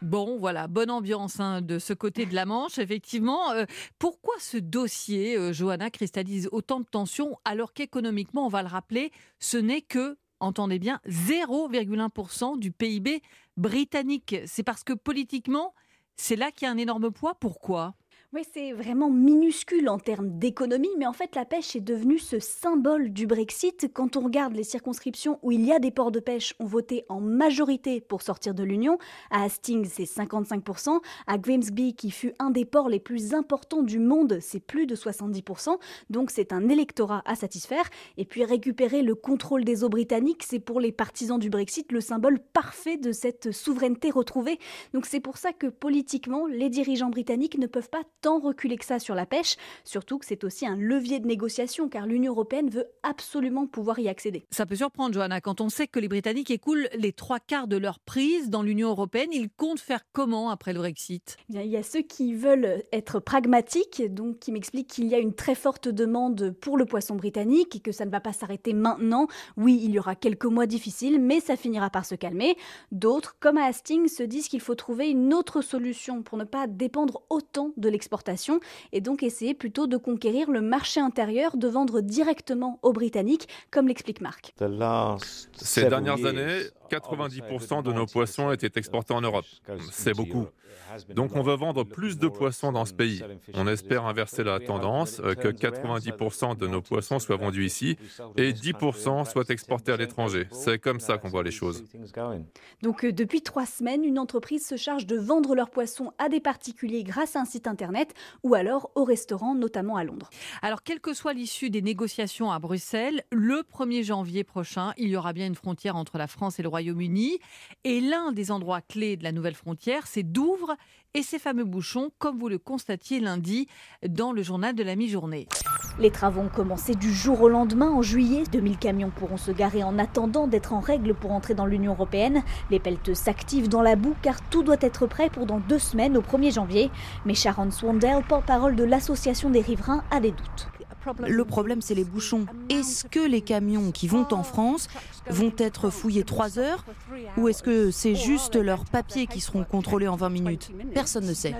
Bon, voilà, bonne ambiance hein, de ce côté de la Manche, effectivement. Euh, pourquoi ce dossier, euh, Johanna, cristallise autant de tensions alors qu'économiquement, on va le rappeler, ce n'est que, entendez bien, 0,1% du PIB britannique? C'est parce que politiquement, c'est là qu'il y a un énorme poids? Pourquoi? Oui, c'est vraiment minuscule en termes d'économie, mais en fait la pêche est devenue ce symbole du Brexit. Quand on regarde les circonscriptions où il y a des ports de pêche ont voté en majorité pour sortir de l'Union, à Hastings c'est 55%, à Grimsby qui fut un des ports les plus importants du monde c'est plus de 70%, donc c'est un électorat à satisfaire. Et puis récupérer le contrôle des eaux britanniques, c'est pour les partisans du Brexit le symbole parfait de cette souveraineté retrouvée. Donc c'est pour ça que politiquement les dirigeants britanniques ne peuvent pas tant reculé que ça sur la pêche, surtout que c'est aussi un levier de négociation car l'Union européenne veut absolument pouvoir y accéder. Ça peut surprendre, Johanna, quand on sait que les Britanniques écoulent les trois quarts de leur prise dans l'Union européenne, ils comptent faire comment après le Brexit? Eh Bien, Il y a ceux qui veulent être pragmatiques, donc qui m'expliquent qu'il y a une très forte demande pour le poisson britannique et que ça ne va pas s'arrêter maintenant. Oui, il y aura quelques mois difficiles, mais ça finira par se calmer. D'autres, comme à Hastings, se disent qu'il faut trouver une autre solution pour ne pas dépendre autant de l'expérience et donc essayer plutôt de conquérir le marché intérieur, de vendre directement aux Britanniques, comme l'explique Marc. Ces dernières années, 90% de nos poissons étaient exportés en Europe. C'est beaucoup. Donc on veut vendre plus de poissons dans ce pays. On espère inverser la tendance, euh, que 90% de nos poissons soient vendus ici et 10% soient exportés à l'étranger. C'est comme ça qu'on voit les choses. Donc euh, depuis trois semaines, une entreprise se charge de vendre leurs poissons à des particuliers grâce à un site internet ou alors au restaurant, notamment à Londres. Alors quelle que soit l'issue des négociations à Bruxelles, le 1er janvier prochain, il y aura bien une frontière entre la France et le Royaume-Uni. Et l'un des endroits clés de la nouvelle frontière, c'est Douvres et ces fameux bouchons, comme vous le constatiez lundi dans le journal de la mi-journée. Les travaux ont commencé du jour au lendemain en juillet. 2000 camions pourront se garer en attendant d'être en règle pour entrer dans l'Union européenne. Les pelleteux s'activent dans la boue car tout doit être prêt pour dans deux semaines au 1er janvier. Mais Sharon Swandell, porte-parole de l'association des riverains, a des doutes. Le problème, c'est les bouchons. Est-ce que les camions qui vont en France vont être fouillés trois heures ou est-ce que c'est juste leurs papiers qui seront contrôlés en 20 minutes? Personne ne sait.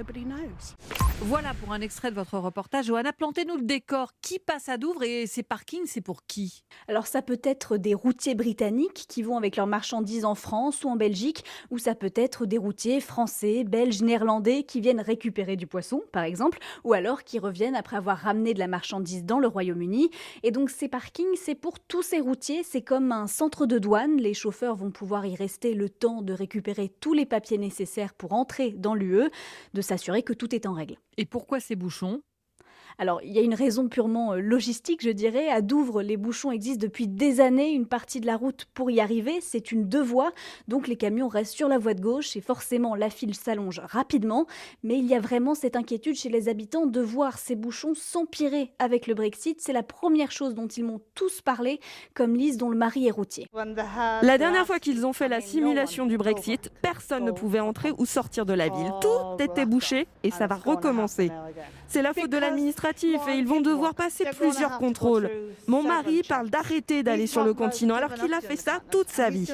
Voilà pour un extrait de votre reportage. Johanna, plantez-nous le décor. Qui passe à Douvres et ces parkings, c'est pour qui? Alors ça peut être des routiers britanniques qui vont avec leurs marchandises en France ou en Belgique, ou ça peut être des routiers français, belges, néerlandais qui viennent récupérer du poisson, par exemple, ou alors qui reviennent après avoir ramené de la marchandise dans le Royaume-Uni. Et donc ces parkings, c'est pour tous ces routiers, c'est comme un centre de douane. Les chauffeurs vont pouvoir y rester le temps de récupérer tous les papiers nécessaires pour entrer dans l'UE, de s'assurer que tout est en règle. Et pourquoi ces bouchons? Alors, il y a une raison purement euh, logistique, je dirais. À Douvres, les bouchons existent depuis des années. Une partie de la route pour y arriver, c'est une deux voies. Donc, les camions restent sur la voie de gauche et forcément, la file s'allonge rapidement. Mais il y a vraiment cette inquiétude chez les habitants de voir ces bouchons s'empirer avec le Brexit. C'est la première chose dont ils m'ont tous parlé, comme Lise, dont le mari est routier. La dernière fois qu'ils ont fait la simulation du Brexit, personne ne pouvait entrer ou sortir de la ville. Tout était bouché et ça va recommencer. C'est la faute de et ils vont devoir passer plusieurs contrôles. Mon mari parle d'arrêter d'aller sur le continent alors qu'il a fait ça toute sa vie.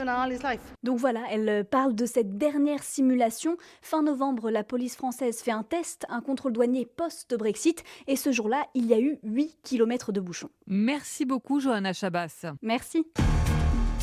Donc voilà, elle parle de cette dernière simulation. Fin novembre, la police française fait un test, un contrôle douanier post-Brexit et ce jour-là, il y a eu 8 km de bouchons. Merci beaucoup Johanna Chabas. Merci.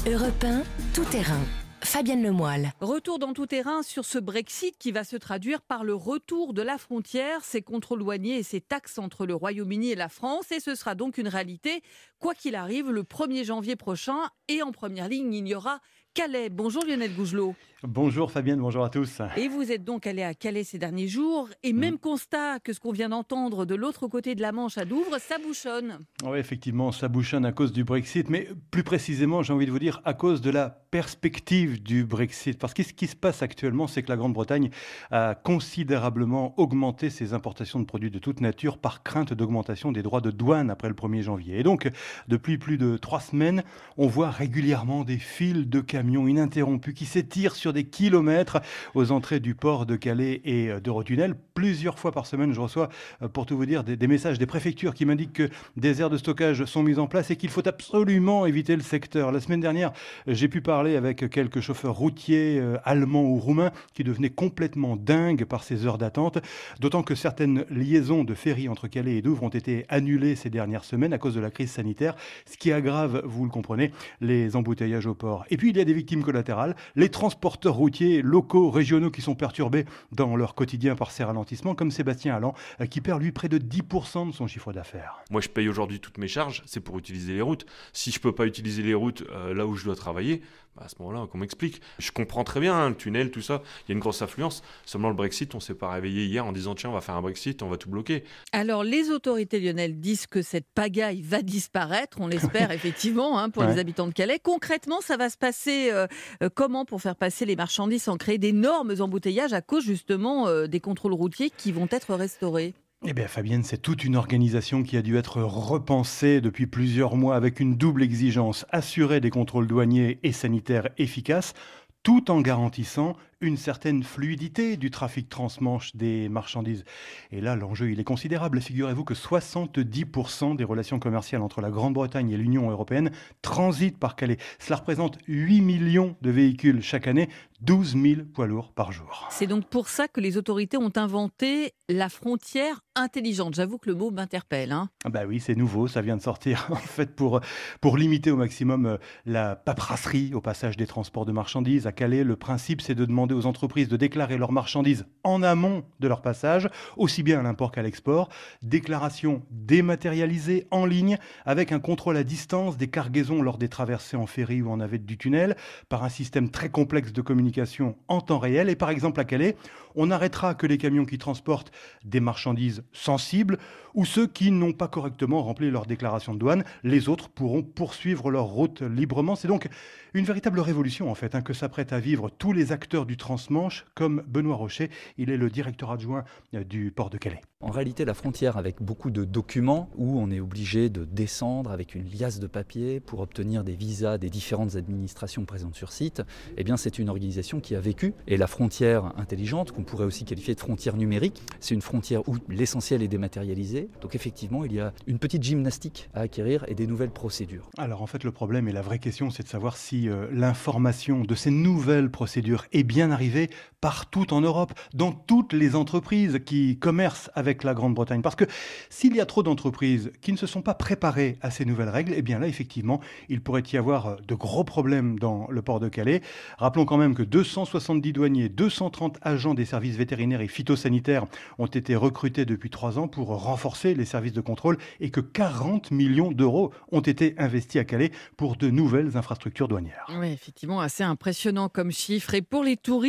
Europe 1, tout terrain. Fabienne Lemoyle. Retour dans tout terrain sur ce Brexit qui va se traduire par le retour de la frontière, ses contrôles douaniers et ses taxes entre le Royaume-Uni et la France. Et ce sera donc une réalité, quoi qu'il arrive, le 1er janvier prochain. Et en première ligne, il y aura Calais. Bonjour Lionel Gougelot. Bonjour Fabienne, bonjour à tous. Et vous êtes donc allé à Calais ces derniers jours et même constat que ce qu'on vient d'entendre de l'autre côté de la Manche à Douvres, ça bouchonne. Oui, effectivement, ça bouchonne à cause du Brexit, mais plus précisément, j'ai envie de vous dire, à cause de la perspective du Brexit. Parce que ce qui se passe actuellement, c'est que la Grande-Bretagne a considérablement augmenté ses importations de produits de toute nature par crainte d'augmentation des droits de douane après le 1er janvier. Et donc, depuis plus de trois semaines, on voit régulièrement des files de camions ininterrompus qui s'étirent sur des kilomètres aux entrées du port de Calais et d'Eurotunnel. Plusieurs fois par semaine, je reçois, pour tout vous dire, des messages des préfectures qui m'indiquent que des aires de stockage sont mises en place et qu'il faut absolument éviter le secteur. La semaine dernière, j'ai pu parler avec quelques chauffeurs routiers euh, allemands ou roumains qui devenaient complètement dingues par ces heures d'attente, d'autant que certaines liaisons de ferry entre Calais et Douvres ont été annulées ces dernières semaines à cause de la crise sanitaire, ce qui aggrave, vous le comprenez, les embouteillages au port. Et puis il y a des victimes collatérales, les transporteurs routiers locaux, régionaux qui sont perturbés dans leur quotidien par ces ralentissements, comme Sébastien Allan, euh, qui perd lui près de 10% de son chiffre d'affaires. Moi, je paye aujourd'hui toutes mes charges, c'est pour utiliser les routes. Si je peux pas utiliser les routes euh, là où je dois travailler, bah, à ce moment-là, qu'on m'explique. Je comprends très bien, hein, le tunnel, tout ça, il y a une grosse affluence. Seulement le Brexit, on s'est pas réveillé hier en disant tiens, on va faire un Brexit, on va tout bloquer. Alors, les autorités lyonnaises disent que cette pagaille va disparaître, on l'espère effectivement, hein, pour les habitants de Calais. Concrètement, ça va se passer euh, euh, comment pour faire passer les marchandises sans créer d'énormes embouteillages à cause justement euh, des contrôles routiers qui vont être restaurés? Eh bien, Fabienne, c'est toute une organisation qui a dû être repensée depuis plusieurs mois avec une double exigence assurer des contrôles douaniers et sanitaires efficaces, tout en garantissant une certaine fluidité du trafic transmanche des marchandises. Et là, l'enjeu, il est considérable. Figurez-vous que 70% des relations commerciales entre la Grande-Bretagne et l'Union européenne transitent par Calais. Cela représente 8 millions de véhicules chaque année, 12 000 poids lourds par jour. C'est donc pour ça que les autorités ont inventé la frontière intelligente. J'avoue que le mot m'interpelle. Hein. Ah bah oui, c'est nouveau, ça vient de sortir. En fait, pour, pour limiter au maximum euh, la paperasserie au passage des transports de marchandises à Calais, le principe, c'est de demander aux entreprises de déclarer leurs marchandises en amont de leur passage, aussi bien à l'import qu'à l'export. Déclaration dématérialisée en ligne avec un contrôle à distance des cargaisons lors des traversées en ferry ou en navette du tunnel par un système très complexe de communication en temps réel. Et par exemple à Calais, on n'arrêtera que les camions qui transportent des marchandises sensibles ou ceux qui n'ont pas correctement rempli leur déclaration de douane. Les autres pourront poursuivre leur route librement. C'est donc une véritable révolution en fait hein, que s'apprêtent à vivre tous les acteurs du transmanche, comme Benoît Rocher. Il est le directeur adjoint du port de Calais. En réalité, la frontière, avec beaucoup de documents, où on est obligé de descendre avec une liasse de papier pour obtenir des visas des différentes administrations présentes sur site, eh bien, c'est une organisation qui a vécu. Et la frontière intelligente, qu'on pourrait aussi qualifier de frontière numérique, c'est une frontière où l'essentiel est dématérialisé. Donc, effectivement, il y a une petite gymnastique à acquérir et des nouvelles procédures. Alors, en fait, le problème et la vraie question, c'est de savoir si euh, l'information de ces nouvelles procédures est bien arrivée partout en Europe, dans toutes les entreprises qui commercent avec la Grande-Bretagne. Parce que s'il y a trop d'entreprises qui ne se sont pas préparées à ces nouvelles règles, eh bien là, effectivement, il pourrait y avoir euh, de gros problèmes dans le port de Calais. Rappelons quand même que 270 douaniers, 230 agents des services vétérinaires et phytosanitaires ont été recrutés depuis trois ans pour renforcer les services de contrôle et que 40 millions d'euros ont été investis à Calais pour de nouvelles infrastructures douanières. Oui, effectivement, assez impressionnant comme chiffre. Et pour les touristes,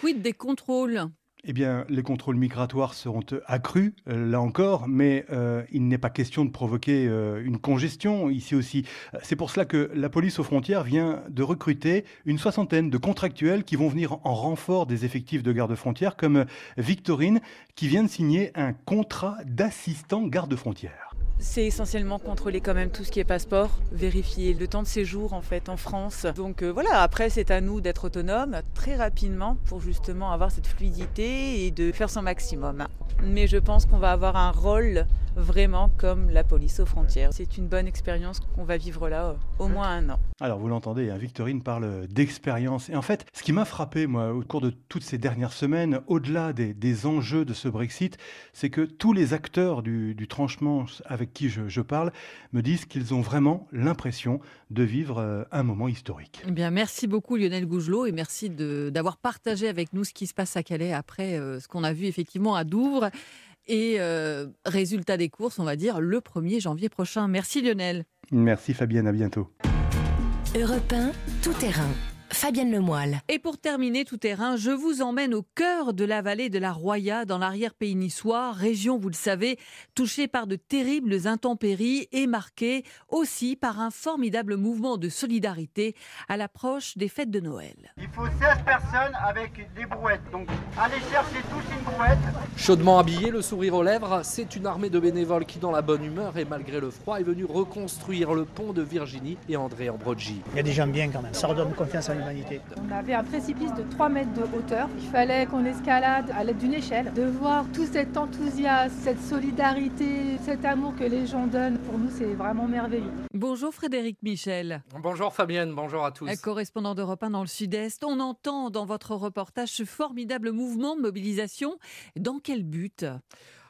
quid des contrôles eh bien, les contrôles migratoires seront euh, accrus, euh, là encore, mais euh, il n'est pas question de provoquer une congestion ici aussi. C'est pour cela que la police aux frontières vient de recruter une soixantaine de contractuels qui vont venir en renfort des effectifs de garde-frontières, comme Victorine, qui vient de signer un contrat d'assistant garde-frontière. C'est essentiellement contrôler quand même tout ce qui est passeport, vérifier le temps de séjour en fait en France. Donc euh, voilà, après c'est à nous d'être autonomes très rapidement pour justement avoir cette fluidité et de faire son maximum. Mais je pense qu'on va avoir un rôle vraiment comme la police aux frontières. C'est une bonne expérience qu'on va vivre là euh, au moins un an. Alors vous l'entendez, hein, Victorine parle d'expérience. Et en fait, ce qui m'a frappé, moi, au cours de toutes ces dernières semaines, au-delà des, enjeux de ce Brexit, c'est que tous les acteurs du, du tranchement avec qui je, parle me disent qu'ils ont vraiment l'impression de vivre euh, un moment historique. Eh bien, merci beaucoup Lionel Gougelot et merci d'avoir partagé avec nous ce qui se passe à Calais après euh, ce qu'on a vu effectivement à Douvres. Et euh, résultat des courses, on va dire, le 1er janvier prochain. Merci Lionel. Merci Fabienne, à bientôt. Europe tout terrain. Fabienne Lemoyle. Et pour terminer tout terrain, je vous emmène au cœur de la vallée de la Roya, dans l'arrière-pays niçois, région, vous le savez, touchée par de terribles intempéries et marquée aussi par un formidable mouvement de solidarité à l'approche des fêtes de Noël. Il faut 16 personnes avec des brouettes, donc allez chercher tous une brouette. Chaudement habillé, le sourire aux lèvres, c'est une armée de bénévoles qui, dans la bonne humeur et malgré le froid, est venue reconstruire le pont de Virginie et André Ambrogi. Il y a des gens bien quand même, ça redonne confiance à on avait un précipice de 3 mètres de hauteur. Il fallait qu'on escalade à l'aide d'une échelle. De voir tout cet enthousiasme, cette solidarité, cet amour que les gens donnent, pour nous, c'est vraiment merveilleux. Bonjour Frédéric Michel. Bonjour Fabienne, bonjour à tous. Correspondant d'Europe 1 dans le Sud-Est, on entend dans votre reportage ce formidable mouvement de mobilisation. Dans quel but?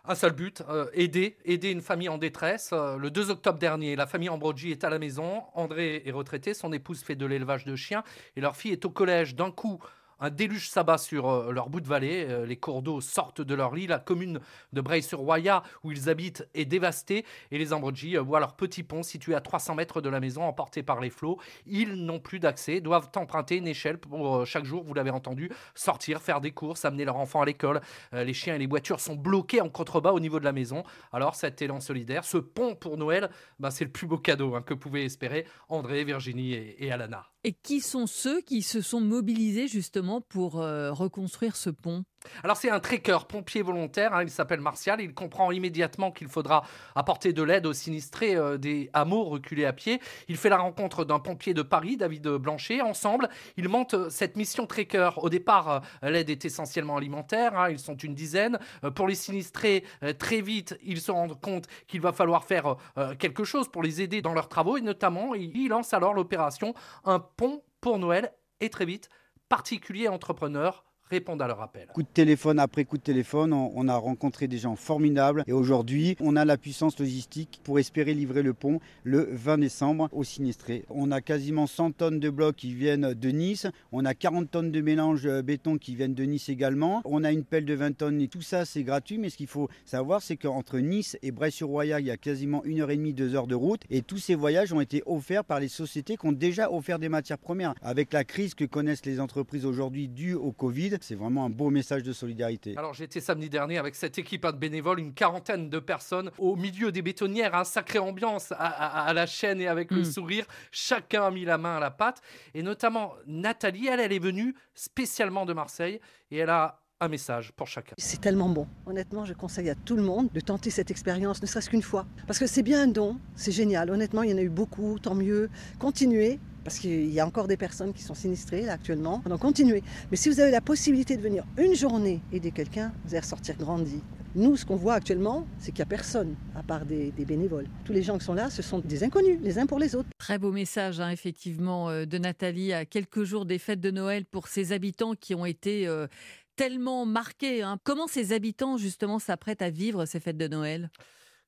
Un seul but, euh, aider, aider une famille en détresse. Euh, le 2 octobre dernier, la famille Ambrogi est à la maison. André est retraité, son épouse fait de l'élevage de chiens et leur fille est au collège. D'un coup, un déluge s'abat sur euh, leur bout de vallée. Euh, les cours d'eau sortent de leur lit. La commune de Breil-sur-Roya, où ils habitent, est dévastée. Et les Ambrogi euh, voient leur petit pont situé à 300 mètres de la maison, emporté par les flots. Ils n'ont plus d'accès, doivent emprunter une échelle pour chaque jour, vous l'avez entendu, sortir, faire des courses, amener leurs enfants à l'école. les chiens et les voitures sont bloqués en contrebas au niveau de la maison. Alors, cet élan solidaire, ce pont pour Noël, ben, c'est le plus beau cadeau hein, que pouvaient espérer André, Virginie et Alana. Et qui sont ceux qui se sont mobilisés justement pour euh, reconstruire ce pont? Alors c'est un trekker, pompier volontaire, hein, il s'appelle Martial, il comprend immédiatement qu'il faudra apporter de l'aide aux sinistrés euh, des hameaux reculés à pied. Il fait la rencontre d'un pompier de Paris, David Blanchet. Ensemble, ils montent euh, cette mission trekker. Au départ, l'aide est essentiellement alimentaire, hein, ils sont une dizaine. pour les sinistrés, très vite, ils se rendent compte qu'il va falloir faire quelque chose pour les aider dans leurs travaux et notamment, ils lancent alors l'opération Un pont pour Noël et très vite, particulier entrepreneur répondent à leur appel. Coup de téléphone après coup de téléphone, on, a rencontré des gens formidables et aujourd'hui, on a la puissance logistique pour espérer livrer le pont le 20 décembre aux sinistrés. On a quasiment 100 tonnes de blocs qui viennent de Nice, on a 40 tonnes de mélange euh, béton qui viennent de Nice également, on a une pelle de 20 tonnes et tout ça c'est gratuit, mais ce qu'il faut savoir c'est qu'entre Nice et Bray-sur-Roya, il y a quasiment une heure et demie, deux heures de route et tous ces voyages ont été offerts par les sociétés qui ont déjà offert des matières premières. Avec la crise que connaissent les entreprises aujourd'hui due au Covid, C'est vraiment un beau message de solidarité. Alors j'étais samedi dernier avec cette équipe de bénévoles, une quarantaine de personnes au milieu des bétonnières, un sacré ambiance à, la chaîne et avec le mm. sourire. Chacun a mis la main à la pâte et notamment Nathalie, elle, elle est venue spécialement de Marseille et elle a un message pour chacun. C'est tellement bon. Honnêtement, je conseille à tout le monde de tenter cette expérience, ne serait-ce qu'une fois. Parce que c'est bien un don, c'est génial. Honnêtement, il y en a eu beaucoup, tant mieux. Continuez, parce qu'il y a encore des personnes qui sont sinistrées là, actuellement. Donc continuez. Mais si vous avez la possibilité de venir une journée aider quelqu'un, vous allez ressortir grandi. Nous, ce qu'on voit actuellement, c'est qu'il n'y a personne à part des, bénévoles. Tous les gens qui sont là, ce sont des inconnus, les uns pour les autres. Très beau message, hein, effectivement, euh, de Nathalie, à quelques jours des fêtes de Noël pour ces habitants qui ont été euh, tellement marqués. Hein. Comment ces habitants, justement, s'apprêtent à vivre ces fêtes de Noël?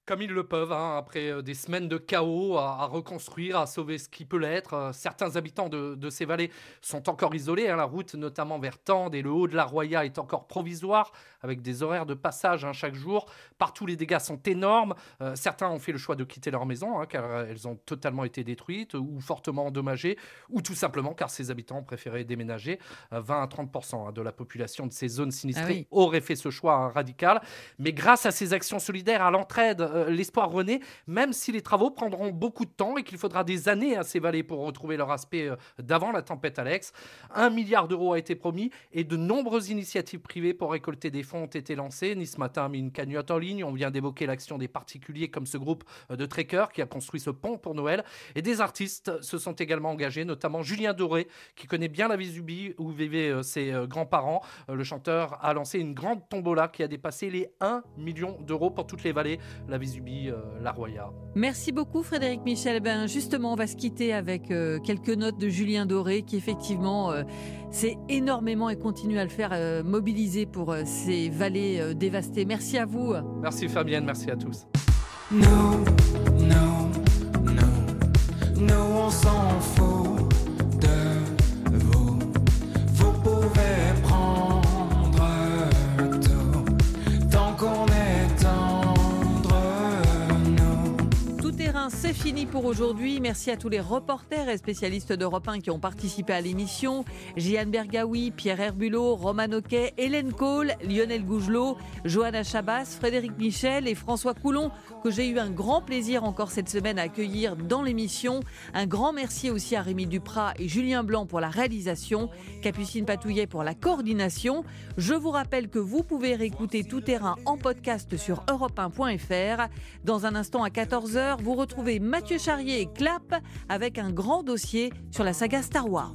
Comme ils le peuvent, hein, après euh, des semaines de chaos, à, reconstruire, à sauver ce qui peut l'être. Euh, certains habitants de, ces vallées sont encore isolés. Hein. la route, notamment vers Tende et le haut de la Roya, est encore provisoire, avec des horaires de passage hein, chaque jour. Partout, les dégâts sont énormes. Euh, certains ont fait le choix de quitter leur maison, car elles ont totalement été détruites ou fortement endommagées, ou tout simplement car ces habitants ont préféré déménager. 20 à 30% de la population de ces zones sinistrées ah auraient fait ce choix radical. Mais grâce à ces actions solidaires, à l'entraide, euh, l'espoir renaît, même si les travaux prendront beaucoup de temps et qu'il faudra des années à ces vallées pour retrouver leur aspect euh, d'avant la tempête Alex. Un milliard d'euros a été promis et de nombreuses initiatives privées pour récolter des fonds ont été lancées. Nice Matin a mis une cagnotte en ligne. On vient d'évoquer l'action des particuliers comme ce groupe euh, de trekkers qui a construit ce pont pour Noël. Et des artistes se sont également engagés, notamment Julien Doré, qui connaît bien la Vésubie où vivaient ses grands-parents. Le chanteur a lancé une grande tombola qui a dépassé les 1 million d'euros pour toutes les vallées. La euh, la Roya. Merci beaucoup Frédéric Michel. Ben justement, on va se quitter avec euh, quelques notes de Julien Doré qui effectivement euh, s'est énormément et continue à le faire mobiliser pour ces vallées dévastées. Merci à vous. Merci Fabienne, merci à tous. Non, non, non, non, on s'en fout. C'est fini pour aujourd'hui. Merci à tous les reporters et spécialistes d'Europe 1 qui ont participé à l'émission. Jeanne Bergaoui, Pierre Herbulot, Roman Oquet, Hélène Cole, Lionel Gougelot, Johanna Chabas, Frédéric Michel et François Coulon, que j'ai eu un grand plaisir encore cette semaine à accueillir dans l'émission. Un grand merci aussi à Rémi Duprat et Julien Blanc pour la réalisation, Capucine Patouillet pour la coordination. Je vous rappelle que vous pouvez réécouter Tout Terrain en podcast sur europe1.fr. Dans un instant à 14h, vous retrouvez Mathieu Charrier et Clap avec un grand dossier sur la saga Star Wars.